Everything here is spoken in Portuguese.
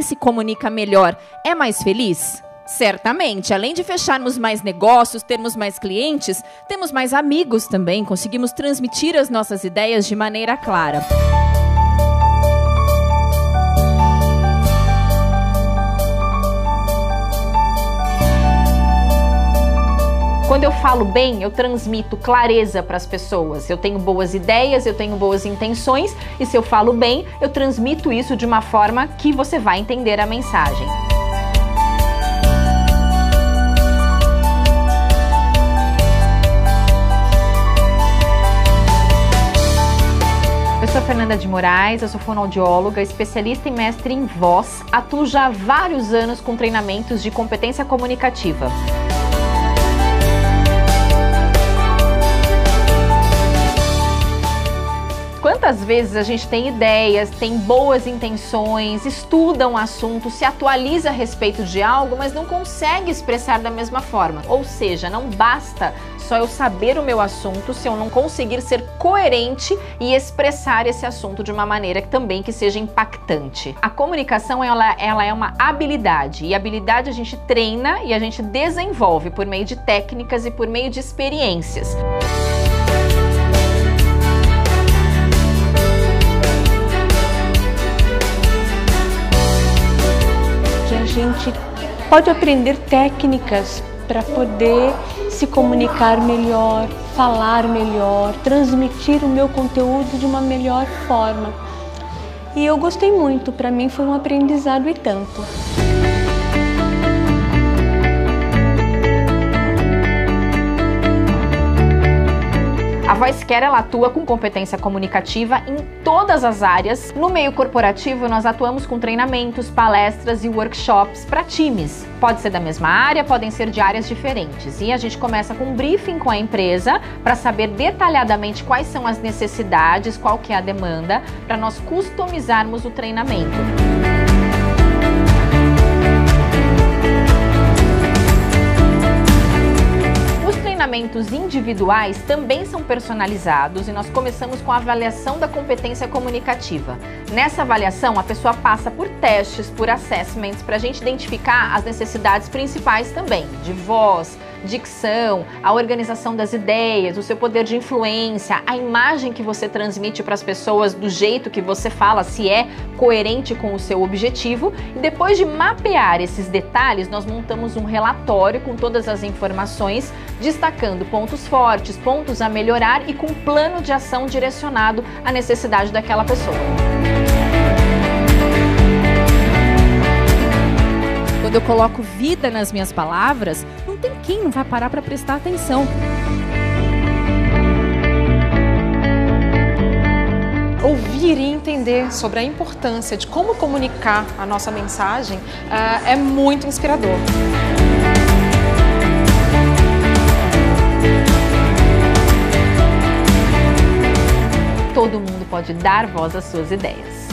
se comunica melhor é mais feliz? Certamente, além de fecharmos mais negócios, termos mais clientes, temos mais amigos também, conseguimos transmitir as nossas ideias de maneira clara. Quando eu falo bem, eu transmito clareza para as pessoas. Eu tenho boas ideias, eu tenho boas intenções, e se eu falo bem, eu transmito isso de uma forma que você vai entender a mensagem. Eu sou Fernanda de Moraes, eu sou fonoaudióloga, especialista e mestre em voz, atuo já há vários anos com treinamentos de competência comunicativa. Quantas vezes a gente tem ideias, tem boas intenções, estuda um assunto, se atualiza a respeito de algo, mas não consegue expressar da mesma forma? Ou seja, não basta só eu saber o meu assunto se eu não conseguir ser coerente e expressar esse assunto de uma maneira que também que seja impactante. A comunicação ela, ela é uma habilidade e habilidade a gente treina e a gente desenvolve por meio de técnicas e por meio de experiências. Gente pode aprender técnicas para poder se comunicar melhor, falar melhor, transmitir o meu conteúdo de uma melhor forma. E eu gostei muito, para mim foi um aprendizado e tanto. VoiceCare ela atua com competência comunicativa em todas as áreas. No meio corporativo, nós atuamos com treinamentos, palestras e workshops para times. Pode ser da mesma área, podem ser de áreas diferentes. E a gente começa com um briefing com a empresa para saber detalhadamente quais são as necessidades, qual que é a demanda, para nós customizarmos o treinamento. Treinamentos individuais também são personalizados e nós começamos com a avaliação da competência comunicativa. Nessa avaliação, a pessoa passa por testes, por assessments, para a gente identificar as necessidades principais também, de voz, dicção, a organização das ideias, o seu poder de influência, a imagem que você transmite para as pessoas do jeito que você fala, se é coerente com o seu objetivo. E depois de mapear esses detalhes, nós montamos um relatório com todas as informações, destacando pontos fortes, pontos a melhorar e com um plano de ação direcionado à necessidade daquela pessoa. Quando eu coloco vida nas minhas palavras, não tem quem não vai parar para prestar atenção. Ouvir e entender sobre a importância de como comunicar a nossa mensagem uh, é muito inspirador. Todo mundo pode dar voz às suas ideias.